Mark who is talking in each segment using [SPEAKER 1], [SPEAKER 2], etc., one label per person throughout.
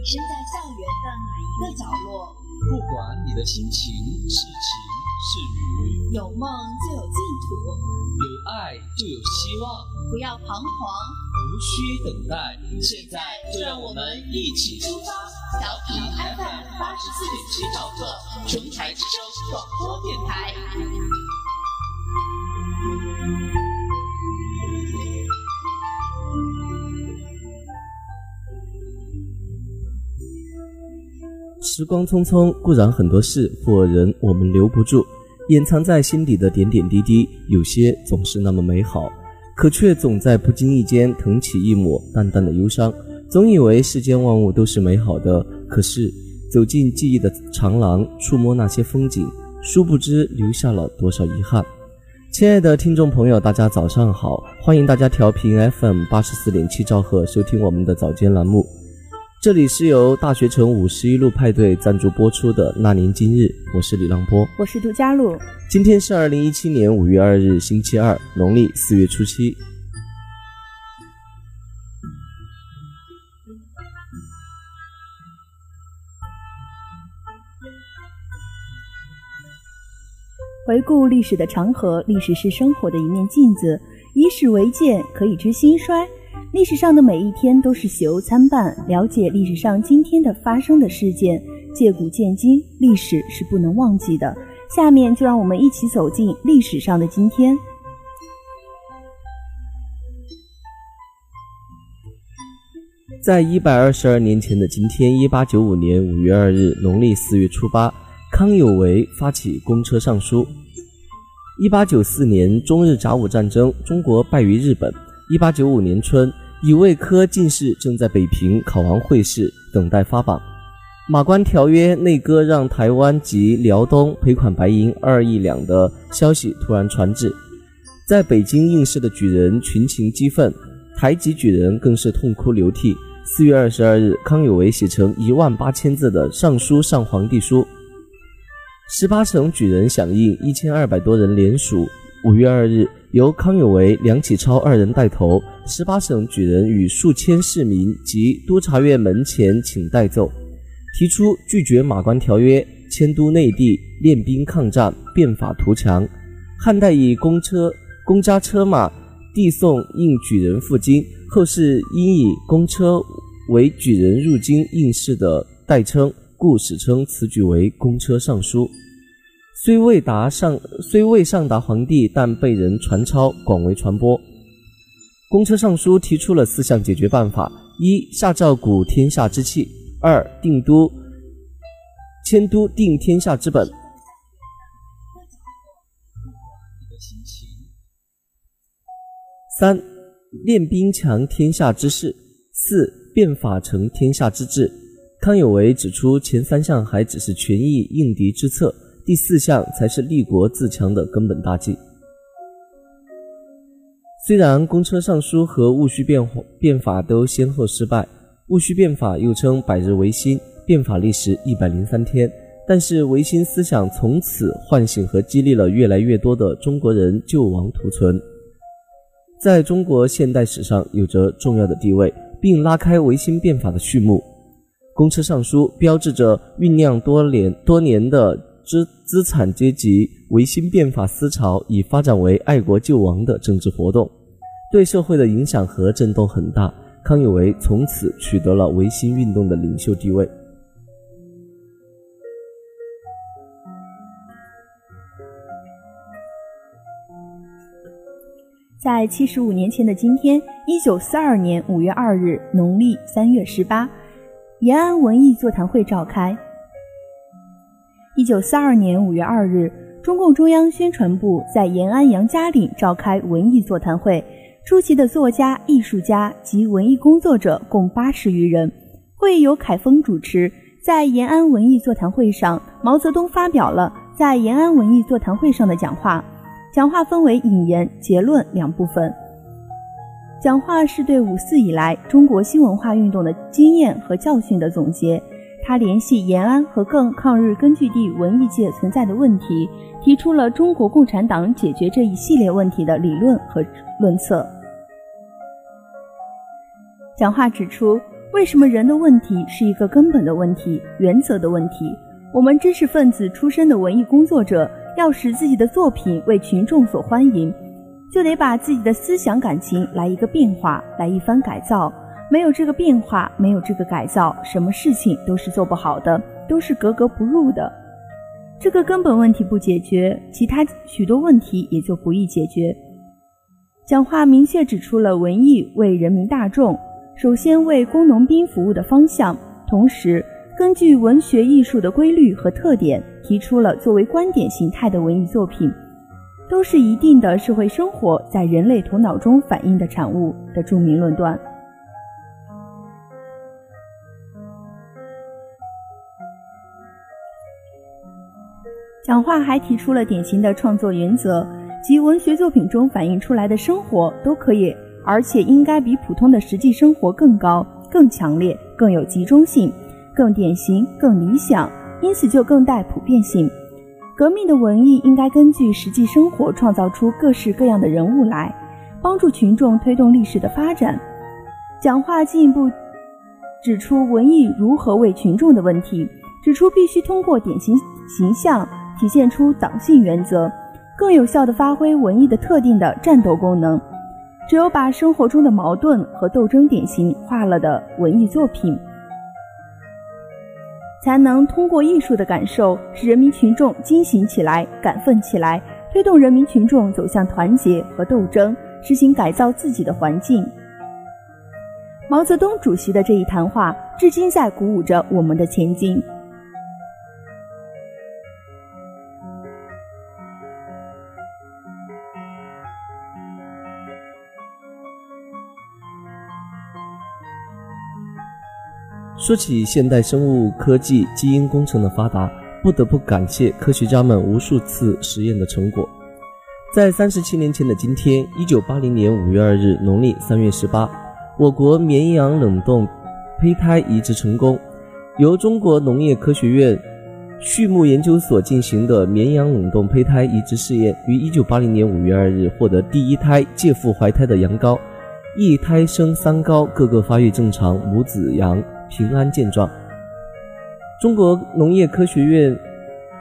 [SPEAKER 1] 你身在校园的哪一个角落，
[SPEAKER 2] 不管你的心情是晴是雨，
[SPEAKER 1] 有梦就有净土，
[SPEAKER 2] 有爱就有希望，
[SPEAKER 1] 不要彷徨，
[SPEAKER 2] 无需等待。
[SPEAKER 1] 现在就让我们一起出发，调频 FM 八十四点七兆赫，琼台之声广播电台。
[SPEAKER 3] 时光匆匆，固然很多事或人我们留不住，掩藏在心底的点点滴滴，有些总是那么美好，可却总在不经意间腾起一抹淡淡的忧伤。总以为世间万物都是美好的，可是走进记忆的长廊，触摸那些风景，殊不知留下了多少遗憾。亲爱的听众朋友，大家早上好，欢迎大家调频 FM 八十四点七兆赫收听我们的早间栏目。这里是由大学城五十一路派对赞助播出的《那年今日》，我是李浪波，
[SPEAKER 4] 我是杜佳璐。
[SPEAKER 3] 今天是二零一七年五月二日，星期二，农历四月初七。
[SPEAKER 4] 回顾历史的长河，历史是生活的一面镜子，以史为鉴，可以知兴衰。历史上的每一天都是喜忧参半，了解历史上今天的发生的事件，借古鉴今，历史是不能忘记的。下面就让我们一起走进历史上的今天。
[SPEAKER 3] 在一百二十二年前的今天，一八九五年五月二日，农历四月初八，康有为发起公车上书。一八九四年中日甲午战争，中国败于日本。一八九五年春，乙未科进士正在北平考完会试，等待发榜。马关条约内阁让台湾及辽东，赔款白银二亿两的消息突然传至，在北京应试的举人群情激愤，台籍举人更是痛哭流涕。四月二十二日，康有为写成一万八千字的上书上皇帝书，十八省举人响应，一千二百多人联署。五月二日。由康有为、梁启超二人带头，十八省举人与数千市民及督察院门前请代奏，提出拒绝马关条约，迁都内地，练兵抗战，变法图强。汉代以公车、公家车马递送应举人赴京，后世因以公车为举人入京应试的代称，故史称此举为公车上书。虽未达上，虽未上达皇帝，但被人传抄，广为传播。公车上书提出了四项解决办法：一、下诏鼓天下之气；二、定都迁都定天下之本；三、练兵强天下之势；四、变法成天下之治。康有为指出，前三项还只是权宜应敌之策。第四项才是立国自强的根本大计。虽然公车上书和戊戌变变法都先后失败，戊戌变法又称百日维新，变法历时一百零三天，但是维新思想从此唤醒和激励了越来越多的中国人救亡图存，在中国现代史上有着重要的地位，并拉开维新变法的序幕。公车上书标志着酝酿多年多年的。资资产阶级维新变法思潮已发展为爱国救亡的政治活动，对社会的影响和震动很大。康有为从此取得了维新运动的领袖地位。
[SPEAKER 4] 在七十五年前的今天，一九四二年五月二日，农历三月十八，延安文艺座谈会召开。一九四二年五月二日，中共中央宣传部在延安杨家岭召开文艺座谈会，出席的作家、艺术家及文艺工作者共八十余人。会议由凯丰主持。在延安文艺座谈会上，毛泽东发表了在延安文艺座谈会上的讲话。讲话分为引言、结论两部分。讲话是对五四以来中国新文化运动的经验和教训的总结。他联系延安和更抗日根据地文艺界存在的问题，提出了中国共产党解决这一系列问题的理论和论策。讲话指出，为什么人的问题是一个根本的问题、原则的问题？我们知识分子出身的文艺工作者，要使自己的作品为群众所欢迎，就得把自己的思想感情来一个变化，来一番改造。没有这个变化，没有这个改造，什么事情都是做不好的，都是格格不入的。这个根本问题不解决，其他许多问题也就不易解决。讲话明确指出了文艺为人民大众。首先为工农兵服务的方向，同时根据文学艺术的规律和特点，提出了作为观点形态的文艺作品，都是一定的社会生活在人类头脑中反映的产物的著名论断。讲话还提出了典型的创作原则，即文学作品中反映出来的生活都可以。而且应该比普通的实际生活更高、更强烈、更有集中性、更典型、更理想，因此就更带普遍性。革命的文艺应该根据实际生活创造出各式各样的人物来，帮助群众推动历史的发展。讲话进一步指出文艺如何为群众的问题，指出必须通过典型形象体现出党性原则，更有效地发挥文艺的特定的战斗功能。只有把生活中的矛盾和斗争典型化了的文艺作品，才能通过艺术的感受，使人民群众惊醒起来、感奋起来，推动人民群众走向团结和斗争，实行改造自己的环境。毛泽东主席的这一谈话，至今在鼓舞着我们的前进。
[SPEAKER 3] 说起现代生物科技、基因工程的发达，不得不感谢科学家们无数次实验的成果。在三十七年前的今天，一九八零年五月二日，农历三月十八，我国绵羊冷冻胚胎移植成功。由中国农业科学院畜牧研究所进行的绵羊冷冻胚胎移植试验，于一九八零年五月二日获得第一胎借腹怀胎的羊羔，一胎生三羔，个个发育正常，母子羊。平安健壮。中国农业科学院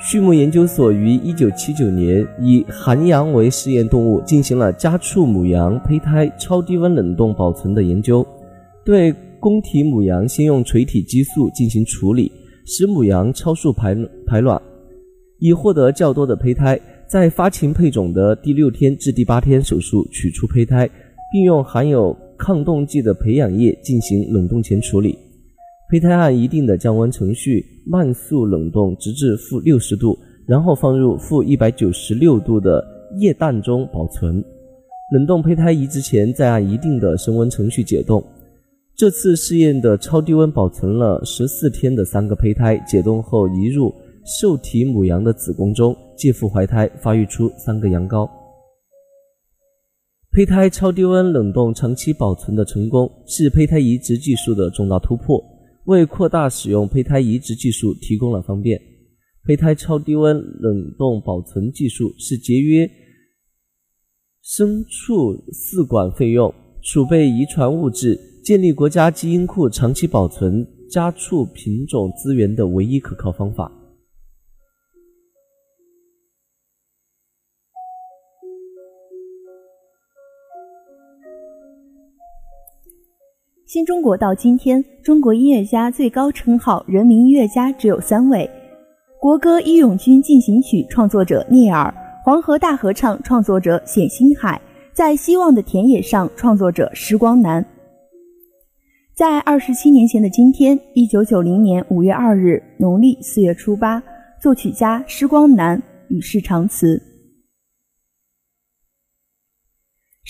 [SPEAKER 3] 畜牧研究所于一九七九年以寒羊为试验动物，进行了家畜母羊胚胎超低温冷冻保存的研究。对公体母羊先用垂体激素进行处理，使母羊超速排排卵，以获得较多的胚胎。在发情配种的第六天至第八天手术取出胚胎，并用含有抗冻剂的培养液进行冷冻前处理。胚胎按一定的降温程序慢速冷冻，直至负六十度，然后放入负一百九十六度的液氮中保存。冷冻胚胎移植前，再按一定的升温程序解冻。这次试验的超低温保存了十四天的三个胚胎，解冻后移入受体母羊的子宫中，借腹怀胎，发育出三个羊羔。胚胎超低温冷冻长期保存的成功，是胚胎移植技术的重大突破。为扩大使用胚胎移植技术提供了方便。胚胎超低温冷冻保存技术是节约牲畜饲管费用、储备遗传物质、建立国家基因库、长期保存家畜品种资源的唯一可靠方法。
[SPEAKER 4] 新中国到今天，中国音乐家最高称号“人民音乐家”只有三位：国歌《义勇军进行曲》创作者聂耳，黄河大合唱创作者冼星海，在希望的田野上创作者施光南。在二十七年前的今天，一九九零年五月二日，农历四月初八，作曲家施光南与世长辞。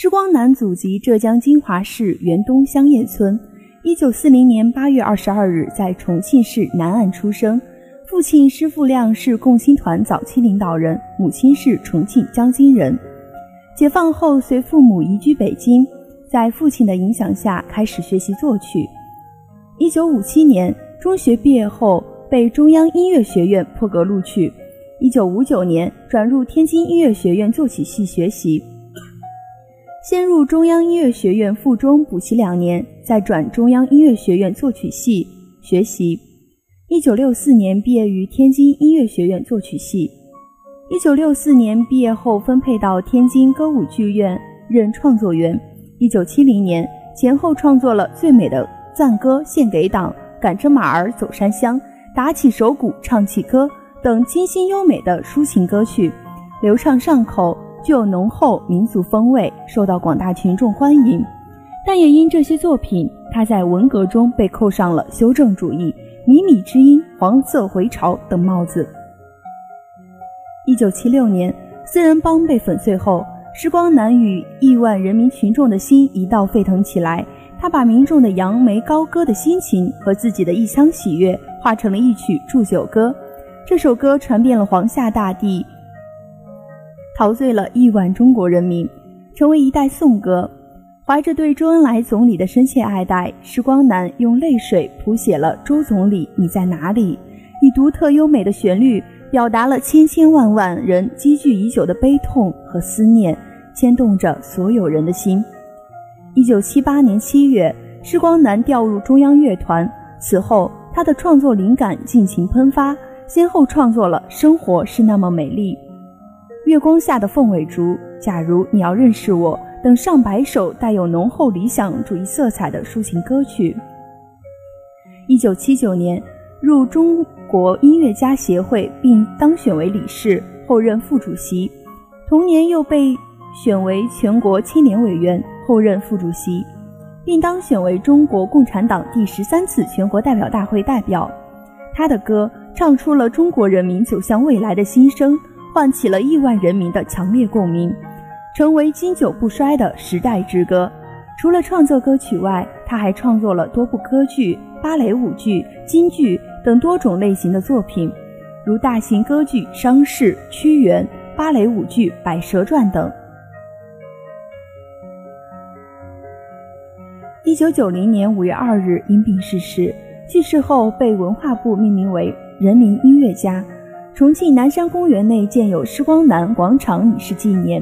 [SPEAKER 4] 施光南祖籍浙江金华市元东香叶村，一九四零年八月二十二日在重庆市南岸出生。父亲施富亮是共青团早期领导人，母亲是重庆江津人。解放后随父母移居北京，在父亲的影响下开始学习作曲。一九五七年中学毕业后被中央音乐学院破格录取。一九五九年转入天津音乐学院作曲系学习。先入中央音乐学院附中补习两年，再转中央音乐学院作曲系学习。一九六四年毕业于天津音乐学院作曲系。一九六四年毕业后分配到天津歌舞剧院任创作员。一九七零年前后创作了《最美的赞歌献给党》《赶着马儿走山乡》《打起手鼓唱起歌》等清新优美的抒情歌曲，流畅上口，具有浓厚民族风味，受到广大群众欢迎。但也因这些作品，他在文革中被扣上了修正主义、靡靡之音、黄色回潮等帽子。一九七六年，四人帮被粉碎后，时光南与亿万人民群众的心一道沸腾起来。他把民众的扬眉高歌的心情和自己的一腔喜悦，化成了一曲祝酒歌。这首歌传遍了华夏大地，陶醉了亿万中国人民，成为一代颂歌。怀着对周恩来总理的深切爱戴，施光南用泪水谱写了《周总理你在哪里》，以独特优美的旋律。表达了千千万万人积聚已久的悲痛和思念，牵动着所有人的心。一九七八年七月，施光南调入中央乐团，此后他的创作灵感尽情喷发，先后创作了《生活是那么美丽》《月光下的凤尾竹》《假如你要认识我》等上百首带有浓厚理想主义色彩的抒情歌曲。一九七九年入中。国音乐家协会，并当选为理事，后任副主席。同年又被选为全国青年委员，后任副主席，并当选为中国共产党第十三次全国代表大会代表。他的歌唱出了中国人民走向未来的心声，唤起了亿万人民的强烈共鸣，成为经久不衰的时代之歌。除了创作歌曲外，他还创作了多部歌剧、芭蕾舞剧、京剧。等多种类型的作品，如大型歌剧《伤逝》《屈原》、芭蕾舞剧《百蛇传》等。一九九零年五月二日因病逝世，去世后被文化部命名为人民音乐家。重庆南山公园内建有施光南广场以示纪念。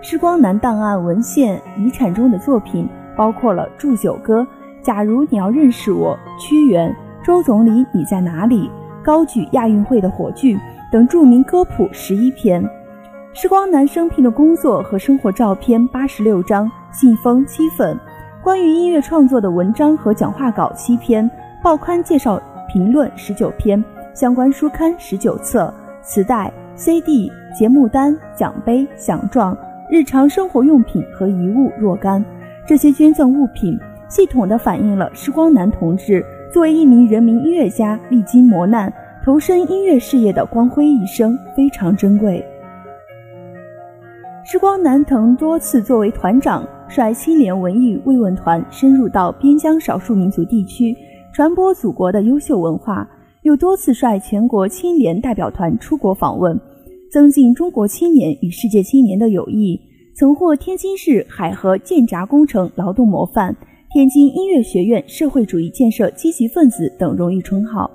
[SPEAKER 4] 施光南档案文献遗产中的作品包括了祝酒歌《假如你要认识我》《屈原》。周总理，你在哪里？高举亚运会的火炬等著名歌谱十一篇，施光南生平的工作和生活照片八十六张，信封七份，关于音乐创作的文章和讲话稿七篇，报刊介绍评论十九篇，相关书刊十九册，磁带、CD、节目单、奖杯、奖状，日常生活用品和遗物若干。这些捐赠物品，系统地反映了施光南同志。作为一名人民音乐家，历经磨难，投身音乐事业的光辉一生非常珍贵。施光南曾多次作为团长，率青年文艺慰问团深入到边疆少数民族地区，传播祖国的优秀文化；又多次率全国青年代表团出国访问，增进中国青年与世界青年的友谊。曾获天津市海河建闸工程劳动模范。天津音乐学院社会主义建设积极分子等荣誉称号。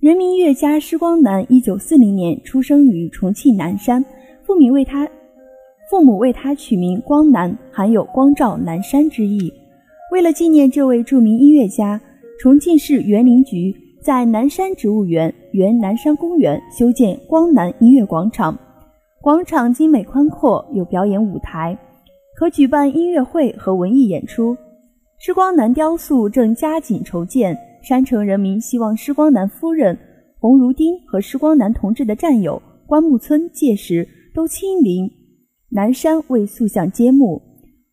[SPEAKER 4] 人民音乐家施光南，一九四零年出生于重庆南山，父母为他父母为他取名光南，含有光照南山之意。为了纪念这位著名音乐家，重庆市园林局在南山植物园原南山公园修建光南音乐广场，广场精美宽阔，有表演舞台。可举办音乐会和文艺演出。施光南雕塑正加紧筹建，山城人民希望施光南夫人洪如丁和施光南同志的战友关木村届时都亲临南山为塑像揭幕，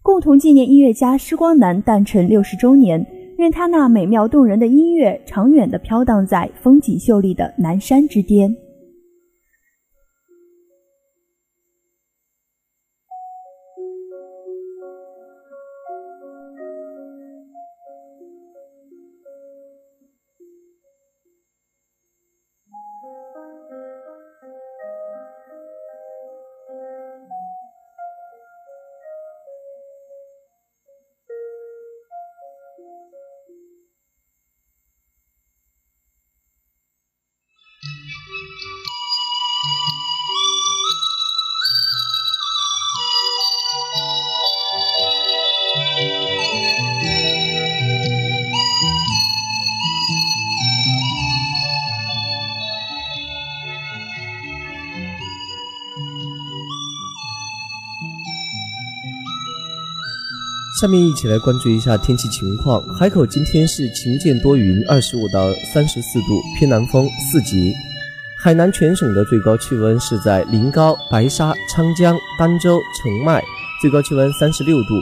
[SPEAKER 4] 共同纪念音乐家施光南诞辰六十周年。愿他那美妙动人的音乐长远地飘荡在风景秀丽的南山之巅。
[SPEAKER 3] 下面一起来关注一下天气情况。海口今天是晴间多云，二十五到三十四度，偏南风四级。海南全省的最高气温是在临高、白沙、昌江、儋州、澄迈，最高气温三十六度；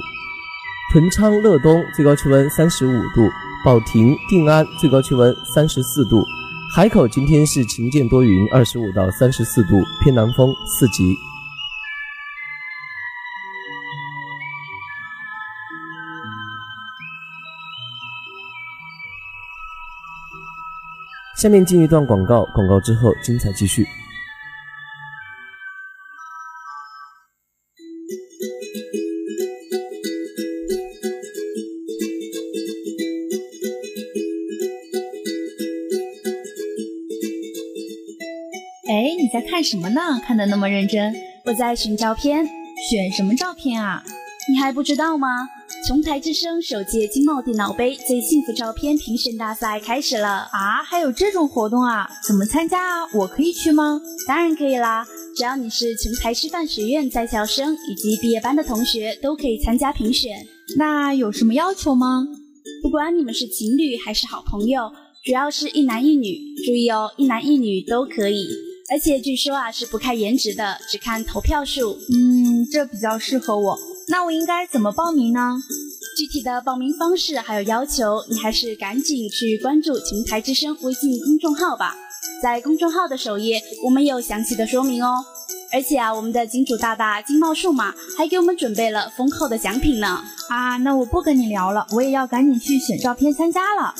[SPEAKER 3] 屯昌、乐东最高气温三十五度；保亭、定安最高气温三十四度。海口今天是晴间多云，二十五到三十四度，偏南风四级。下面进一段广告，广告之后精彩继续。
[SPEAKER 4] 哎，你在看什么呢？看的那么认真。
[SPEAKER 5] 我在选照片，
[SPEAKER 4] 选什么照片啊？
[SPEAKER 5] 你还不知道吗？琼台之声首届经贸电脑杯最幸福照片评选大赛开始了
[SPEAKER 4] 啊！还有这种活动啊？怎么参加啊？我可以去吗？
[SPEAKER 5] 当然可以啦！只要你是琼台师范学院在校生以及毕业班的同学，都可以参加评选。
[SPEAKER 4] 那有什么要求吗？
[SPEAKER 5] 不管你们是情侣还是好朋友，主要是一男一女。注意哦，一男一女都可以。而且据说啊，是不看颜值的，只看投票数。
[SPEAKER 4] 嗯，这比较适合我。那我应该怎么报名呢？
[SPEAKER 5] 具体的报名方式还有要求，你还是赶紧去关注“琴台之声”微信公众号吧。在公众号的首页，我们有详细的说明哦。而且啊，我们的金主大大金茂数码还给我们准备了丰厚的奖品呢。
[SPEAKER 4] 啊，那我不跟你聊了，我也要赶紧去选照片参加了。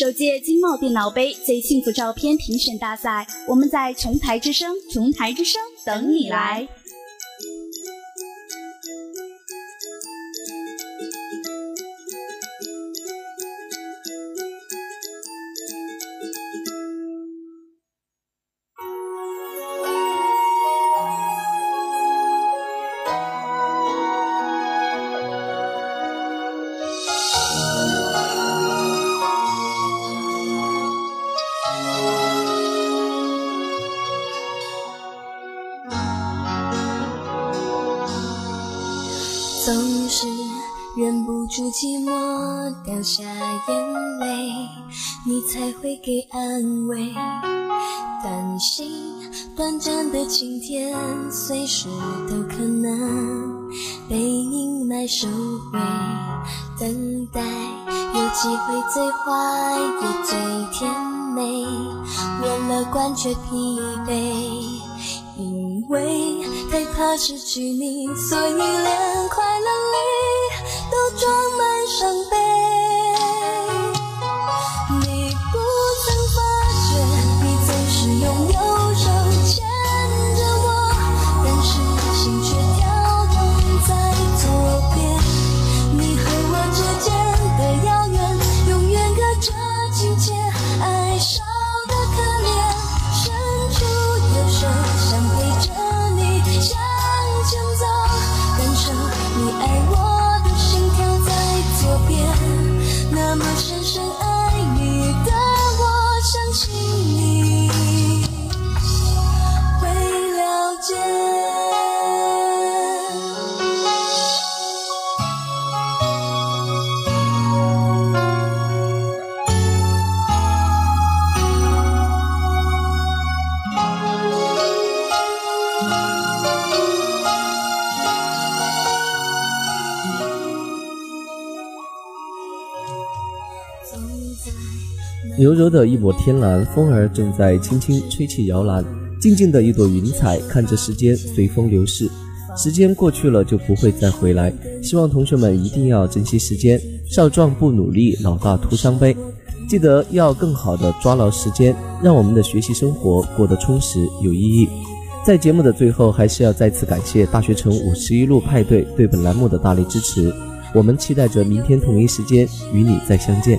[SPEAKER 5] 首届金茂电脑杯最幸福照片评选大赛，我们在琼台之声，
[SPEAKER 4] 琼台之声等你来。
[SPEAKER 6] 眼泪，你才会给安慰。担心短暂的晴天，随时都可能被阴霾收回。等待有机会最坏也最甜美，我乐观却疲惫。因为太怕失去你，所以连快乐里都装满伤悲。
[SPEAKER 3] 柔柔的一抹天蓝，风儿正在轻轻吹起摇篮。静静的一朵云彩，看着时间随风流逝。时间过去了就不会再回来。希望同学们一定要珍惜时间，少壮不努力，老大徒伤悲。记得要更好的抓牢时间，让我们的学习生活过得充实有意义。在节目的最后，还是要再次感谢大学城五十一路派对对本栏目的大力支持。我们期待着明天同一时间与你再相见。